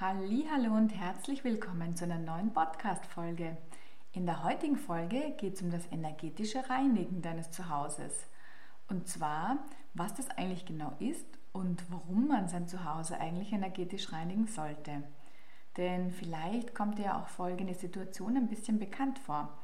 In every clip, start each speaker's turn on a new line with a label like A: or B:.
A: Hallo und herzlich willkommen zu einer neuen Podcast Folge. In der heutigen Folge geht es um das energetische Reinigen deines Zuhauses. Und zwar, was das eigentlich genau ist und warum man sein Zuhause eigentlich energetisch reinigen sollte. Denn vielleicht kommt dir ja auch folgende Situation ein bisschen bekannt vor.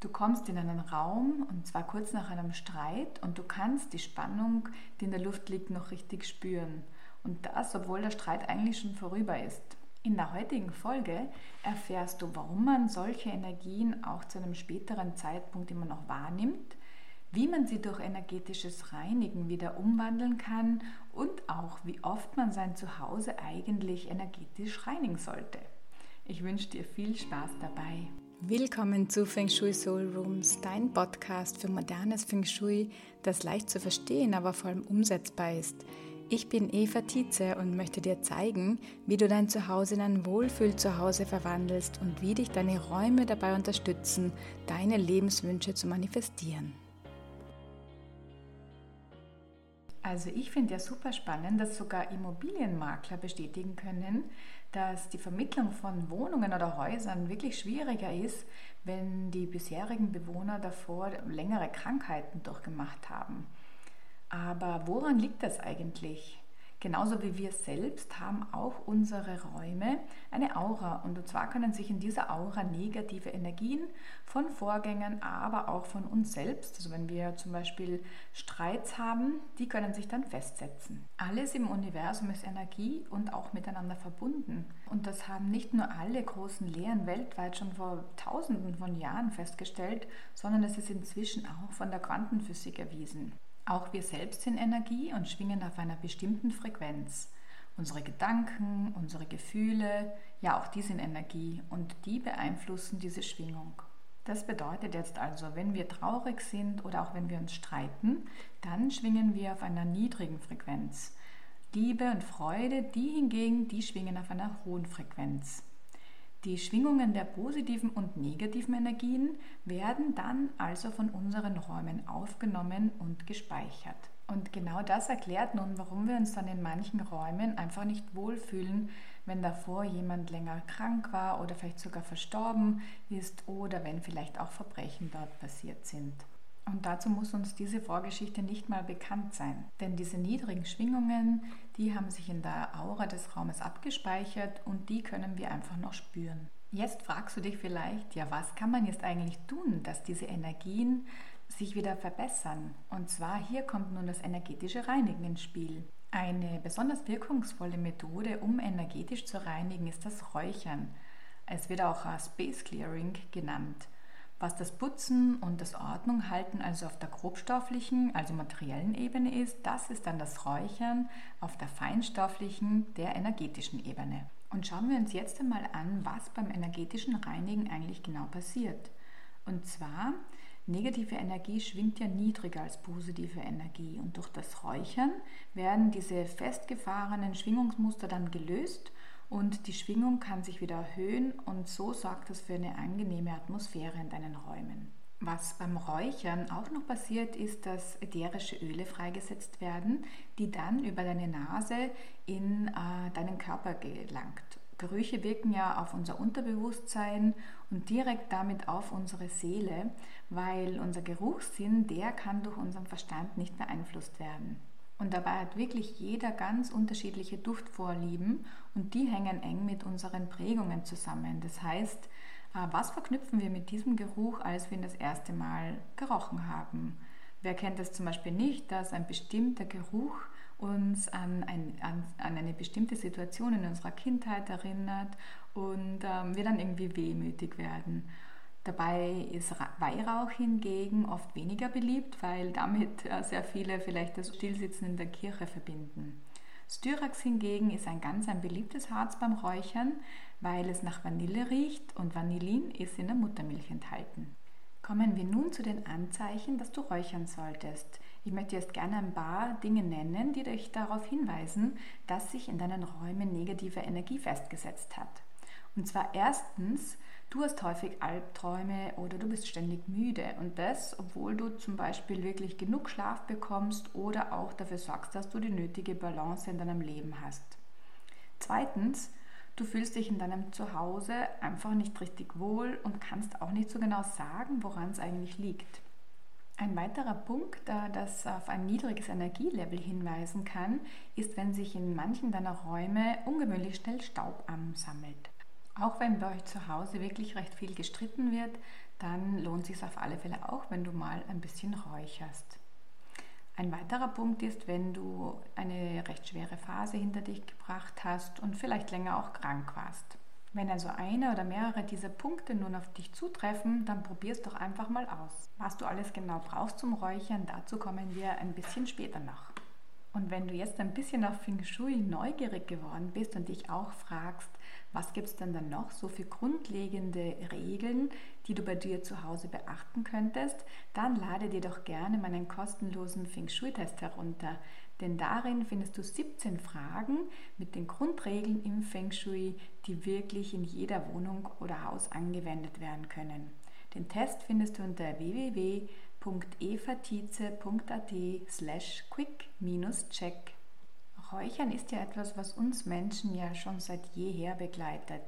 A: Du kommst in einen Raum und zwar kurz nach einem Streit und du kannst die Spannung, die in der Luft liegt, noch richtig spüren. Und das, obwohl der Streit eigentlich schon vorüber ist. In der heutigen Folge erfährst du, warum man solche Energien auch zu einem späteren Zeitpunkt immer noch wahrnimmt, wie man sie durch energetisches Reinigen wieder umwandeln kann und auch wie oft man sein Zuhause eigentlich energetisch reinigen sollte. Ich wünsche dir viel Spaß dabei.
B: Willkommen zu Feng Shui Soul Rooms, dein Podcast für modernes Feng Shui, das leicht zu verstehen, aber vor allem umsetzbar ist. Ich bin Eva Tietze und möchte dir zeigen, wie du dein Zuhause in ein Wohlfühl-Zuhause verwandelst und wie dich deine Räume dabei unterstützen, deine Lebenswünsche zu manifestieren.
A: Also ich finde ja super spannend, dass sogar Immobilienmakler bestätigen können, dass die Vermittlung von Wohnungen oder Häusern wirklich schwieriger ist, wenn die bisherigen Bewohner davor längere Krankheiten durchgemacht haben. Aber woran liegt das eigentlich? Genauso wie wir selbst haben auch unsere Räume eine Aura. Und zwar können sich in dieser Aura negative Energien von Vorgängern, aber auch von uns selbst, also wenn wir zum Beispiel Streits haben, die können sich dann festsetzen. Alles im Universum ist Energie und auch miteinander verbunden. Und das haben nicht nur alle großen Lehren weltweit schon vor tausenden von Jahren festgestellt, sondern es ist inzwischen auch von der Quantenphysik erwiesen. Auch wir selbst sind Energie und schwingen auf einer bestimmten Frequenz. Unsere Gedanken, unsere Gefühle, ja auch die sind Energie und die beeinflussen diese Schwingung. Das bedeutet jetzt also, wenn wir traurig sind oder auch wenn wir uns streiten, dann schwingen wir auf einer niedrigen Frequenz. Liebe und Freude, die hingegen, die schwingen auf einer hohen Frequenz. Die Schwingungen der positiven und negativen Energien werden dann also von unseren Räumen aufgenommen und gespeichert. Und genau das erklärt nun, warum wir uns dann in manchen Räumen einfach nicht wohlfühlen, wenn davor jemand länger krank war oder vielleicht sogar verstorben ist oder wenn vielleicht auch Verbrechen dort passiert sind. Und dazu muss uns diese Vorgeschichte nicht mal bekannt sein. Denn diese niedrigen Schwingungen, die haben sich in der Aura des Raumes abgespeichert und die können wir einfach noch spüren. Jetzt fragst du dich vielleicht, ja, was kann man jetzt eigentlich tun, dass diese Energien sich wieder verbessern? Und zwar hier kommt nun das energetische Reinigen ins Spiel. Eine besonders wirkungsvolle Methode, um energetisch zu reinigen, ist das Räuchern. Es wird auch Space Clearing genannt. Was das Putzen und das Ordnunghalten also auf der grobstofflichen, also materiellen Ebene ist, das ist dann das Räuchern auf der feinstofflichen, der energetischen Ebene. Und schauen wir uns jetzt einmal an, was beim energetischen Reinigen eigentlich genau passiert. Und zwar, negative Energie schwingt ja niedriger als positive Energie und durch das Räuchern werden diese festgefahrenen Schwingungsmuster dann gelöst und die Schwingung kann sich wieder erhöhen und so sorgt es für eine angenehme Atmosphäre in deinen Räumen. Was beim Räuchern auch noch passiert, ist, dass ätherische Öle freigesetzt werden, die dann über deine Nase in äh, deinen Körper gelangt. Gerüche wirken ja auf unser Unterbewusstsein und direkt damit auf unsere Seele, weil unser Geruchssinn, der kann durch unseren Verstand nicht beeinflusst werden. Und dabei hat wirklich jeder ganz unterschiedliche Duftvorlieben und die hängen eng mit unseren Prägungen zusammen. Das heißt, äh, was verknüpfen wir mit diesem Geruch, als wir ihn das erste Mal gerochen haben? Wer kennt es zum Beispiel nicht, dass ein bestimmter Geruch uns an, ein, an, an, eine bestimmte Situation in unserer Kindheit erinnert und ähm, wir dann irgendwie wehmütig werden? Dabei ist Weihrauch hingegen oft weniger beliebt, weil damit äh, sehr viele vielleicht das Stillsitzen in der Kirche verbinden. Styrax hingegen ist ein ganz ein beliebtes Harz beim Räuchern, weil es nach Vanille riecht und Vanillin ist in der Muttermilch enthalten. Kommen wir nun zu den Anzeichen, dass du räuchern solltest. Ich möchte jetzt gerne ein paar Dinge nennen, die dich darauf hinweisen, dass sich in deinen Räumen negative Energie festgesetzt hat. Und zwar erstens, du hast häufig Albträume oder du bist ständig müde. Und das, obwohl du zum Beispiel wirklich genug Schlaf bekommst oder auch dafür sorgst, dass du die nötige Balance in deinem Leben hast. Zweitens, Du fühlst dich in deinem Zuhause einfach nicht richtig wohl und kannst auch nicht so genau sagen, woran es eigentlich liegt. Ein weiterer Punkt, das auf ein niedriges Energielevel hinweisen kann, ist, wenn sich in manchen deiner Räume ungewöhnlich schnell Staub ansammelt. Auch wenn bei euch zu Hause wirklich recht viel gestritten wird, dann lohnt es sich auf alle Fälle auch, wenn du mal ein bisschen räucherst. Ein weiterer Punkt ist, wenn du eine recht schwere Phase hinter dich gebracht hast und vielleicht länger auch krank warst. Wenn also eine oder mehrere dieser Punkte nun auf dich zutreffen, dann probier es doch einfach mal aus. Was du alles genau brauchst zum Räuchern, dazu kommen wir ein bisschen später noch. Und wenn du jetzt ein bisschen auf Feng Shui neugierig geworden bist und dich auch fragst, was gibt es denn dann noch so für grundlegende Regeln, die du bei dir zu Hause beachten könntest, dann lade dir doch gerne meinen kostenlosen Feng Shui-Test herunter. Denn darin findest du 17 Fragen mit den Grundregeln im Feng Shui, die wirklich in jeder Wohnung oder Haus angewendet werden können. Den Test findest du unter www.evatize.at slash quick-check. Räuchern ist ja etwas, was uns Menschen ja schon seit jeher begleitet.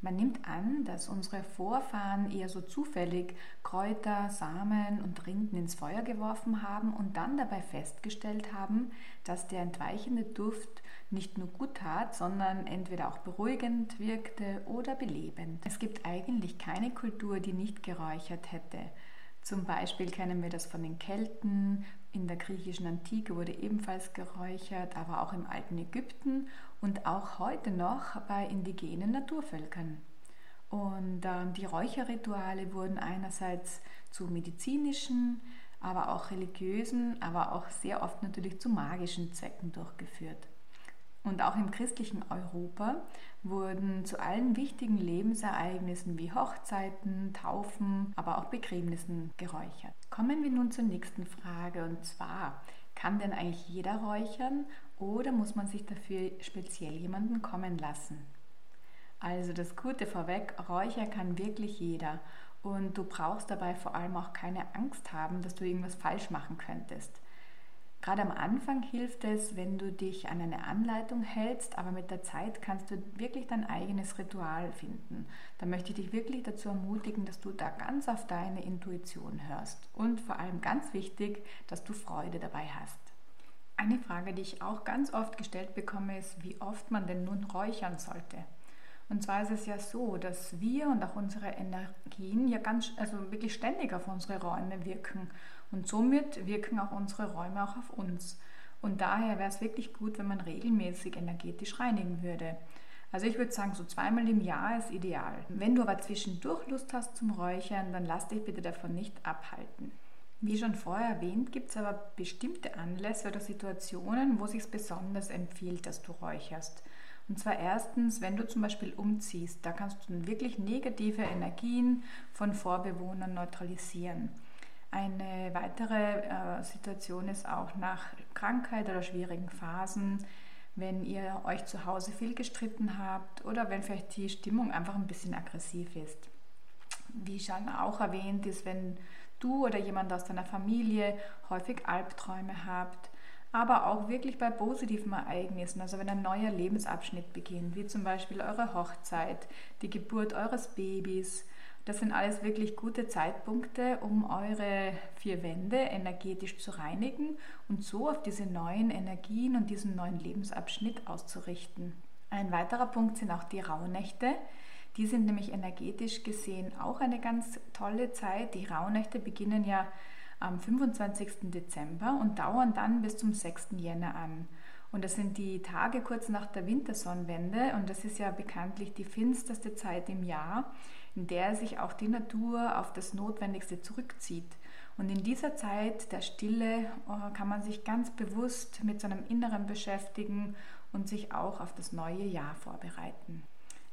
A: Man nimmt an, dass unsere Vorfahren eher so zufällig Kräuter, Samen und Rinden ins Feuer geworfen haben und dann dabei festgestellt haben, dass der entweichende Duft nicht nur gut tat, sondern entweder auch beruhigend wirkte oder belebend. Es gibt eigentlich keine Kultur, die nicht geräuchert hätte. Zum Beispiel kennen wir das von den Kelten, in der griechischen Antike wurde ebenfalls geräuchert, aber auch im alten Ägypten und auch heute noch bei indigenen Naturvölkern. Und äh, die Räucherrituale wurden einerseits zu medizinischen, aber auch religiösen, aber auch sehr oft natürlich zu magischen Zwecken durchgeführt. Und auch im christlichen Europa wurden zu allen wichtigen Lebensereignissen wie Hochzeiten, Taufen, aber auch Begräbnissen geräuchert. Kommen wir nun zur nächsten Frage und zwar, kann denn eigentlich jeder räuchern oder muss man sich dafür speziell jemanden kommen lassen? Also das Gute vorweg, Räucher kann wirklich jeder und du brauchst dabei vor allem auch keine Angst haben, dass du irgendwas falsch machen könntest. Gerade am Anfang hilft es, wenn du dich an eine Anleitung hältst, aber mit der Zeit kannst du wirklich dein eigenes Ritual finden. Da möchte ich dich wirklich dazu ermutigen, dass du da ganz auf deine Intuition hörst und vor allem ganz wichtig, dass du Freude dabei hast. Eine Frage, die ich auch ganz oft gestellt bekomme, ist, wie oft man denn nun räuchern sollte. Und zwar ist es ja so, dass wir und auch unsere Energien ja ganz, also wirklich ständig auf unsere Räume wirken. Und somit wirken auch unsere Räume auch auf uns. Und daher wäre es wirklich gut, wenn man regelmäßig energetisch reinigen würde. Also ich würde sagen, so zweimal im Jahr ist ideal. Wenn du aber zwischendurch Lust hast zum Räuchern, dann lass dich bitte davon nicht abhalten. Wie schon vorher erwähnt, gibt es aber bestimmte Anlässe oder Situationen, wo es sich besonders empfiehlt, dass du räucherst. Und zwar erstens, wenn du zum Beispiel umziehst, da kannst du wirklich negative Energien von Vorbewohnern neutralisieren. Eine weitere äh, Situation ist auch nach Krankheit oder schwierigen Phasen, wenn ihr euch zu Hause viel gestritten habt oder wenn vielleicht die Stimmung einfach ein bisschen aggressiv ist. Wie schon auch erwähnt ist, wenn du oder jemand aus deiner Familie häufig Albträume habt, aber auch wirklich bei positiven Ereignissen, also wenn ein neuer Lebensabschnitt beginnt, wie zum Beispiel eure Hochzeit, die Geburt eures Babys, das sind alles wirklich gute Zeitpunkte, um eure vier Wände energetisch zu reinigen und so auf diese neuen Energien und diesen neuen Lebensabschnitt auszurichten. Ein weiterer Punkt sind auch die Rauhnächte. Die sind nämlich energetisch gesehen auch eine ganz tolle Zeit. Die Rauhnächte beginnen ja am 25. Dezember und dauern dann bis zum 6. Jänner an. Und das sind die Tage kurz nach der Wintersonnenwende und das ist ja bekanntlich die finsterste Zeit im Jahr in der sich auch die Natur auf das Notwendigste zurückzieht. Und in dieser Zeit der Stille oh, kann man sich ganz bewusst mit seinem Inneren beschäftigen und sich auch auf das neue Jahr vorbereiten.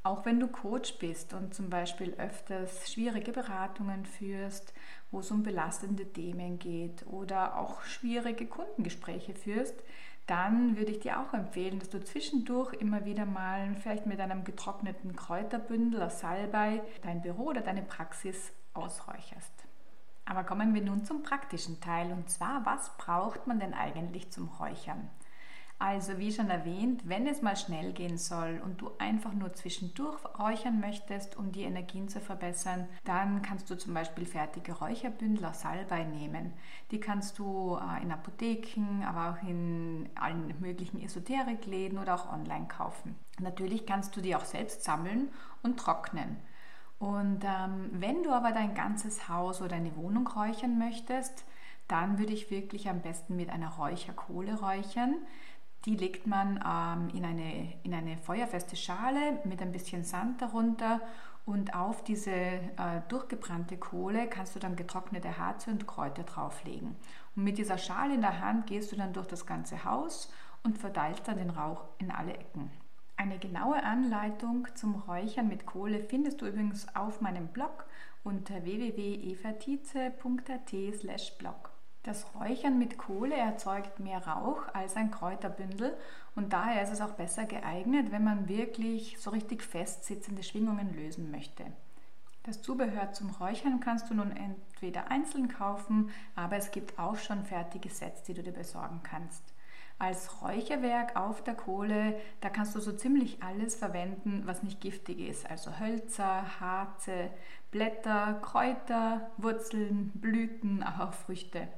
A: Auch wenn du Coach bist und zum Beispiel öfters schwierige Beratungen führst, wo es um belastende Themen geht oder auch schwierige Kundengespräche führst, dann würde ich dir auch empfehlen, dass du zwischendurch immer wieder mal vielleicht mit einem getrockneten Kräuterbündel aus Salbei dein Büro oder deine Praxis ausräucherst. Aber kommen wir nun zum praktischen Teil und zwar, was braucht man denn eigentlich zum Räuchern? Also wie schon erwähnt, wenn es mal schnell gehen soll und du einfach nur zwischendurch räuchern möchtest, um die Energien zu verbessern, dann kannst du zum Beispiel fertige Räucherbündel aus Salbei nehmen. Die kannst du äh, in Apotheken, aber auch in allen möglichen Esoterikläden oder auch online kaufen. Natürlich kannst du die auch selbst sammeln und trocknen. Und ähm, wenn du aber dein ganzes Haus oder eine Wohnung räuchern möchtest, dann würde ich wirklich am besten mit einer Räucherkohle räuchern. Die legt man ähm, in, eine, in eine feuerfeste Schale mit ein bisschen Sand darunter und auf diese äh, durchgebrannte Kohle kannst du dann getrocknete Harze und Kräuter drauflegen. Und mit dieser Schale in der Hand gehst du dann durch das ganze Haus und verteilst dann den Rauch in alle Ecken. Eine genaue Anleitung zum Räuchern mit Kohle findest du übrigens auf meinem Blog unter www.evatize.at/blog. Das Räuchern mit Kohle erzeugt mehr Rauch als ein Kräuterbündel und daher ist es auch besser geeignet, wenn man wirklich so richtig festsitzende Schwingungen lösen möchte. Das Zubehör zum Räuchern kannst du nun entweder einzeln kaufen, aber es gibt auch schon fertige Sets, die du dir besorgen kannst. Als Räucherwerk auf der Kohle, da kannst du so ziemlich alles verwenden, was nicht giftig ist. Also Hölzer, Harze, Blätter, Kräuter, Wurzeln, Blüten, auch Früchte.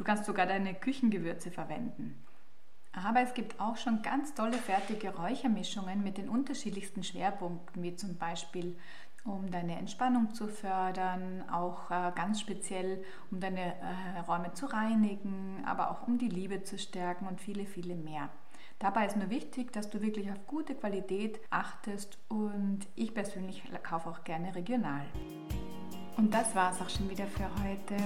A: Du kannst sogar deine Küchengewürze verwenden. Aber es gibt auch schon ganz tolle fertige Räuchermischungen mit den unterschiedlichsten Schwerpunkten, wie zum Beispiel um deine Entspannung zu fördern, auch äh, ganz speziell um deine äh, Räume zu reinigen, aber auch um die Liebe zu stärken und viele, viele mehr. Dabei ist nur wichtig, dass du wirklich auf gute Qualität achtest und ich persönlich kaufe auch gerne regional. Und das war es auch schon wieder für heute.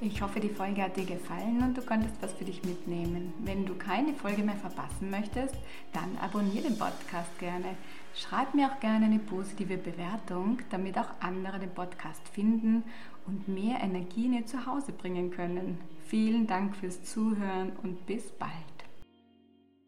A: Ich hoffe, die Folge hat dir gefallen und du konntest was für dich mitnehmen. Wenn du keine Folge mehr verpassen möchtest, dann abonniere den Podcast gerne. Schreib mir auch gerne eine positive Bewertung, damit auch andere den Podcast finden und mehr Energie in ihr Zuhause bringen können. Vielen Dank fürs Zuhören und bis bald.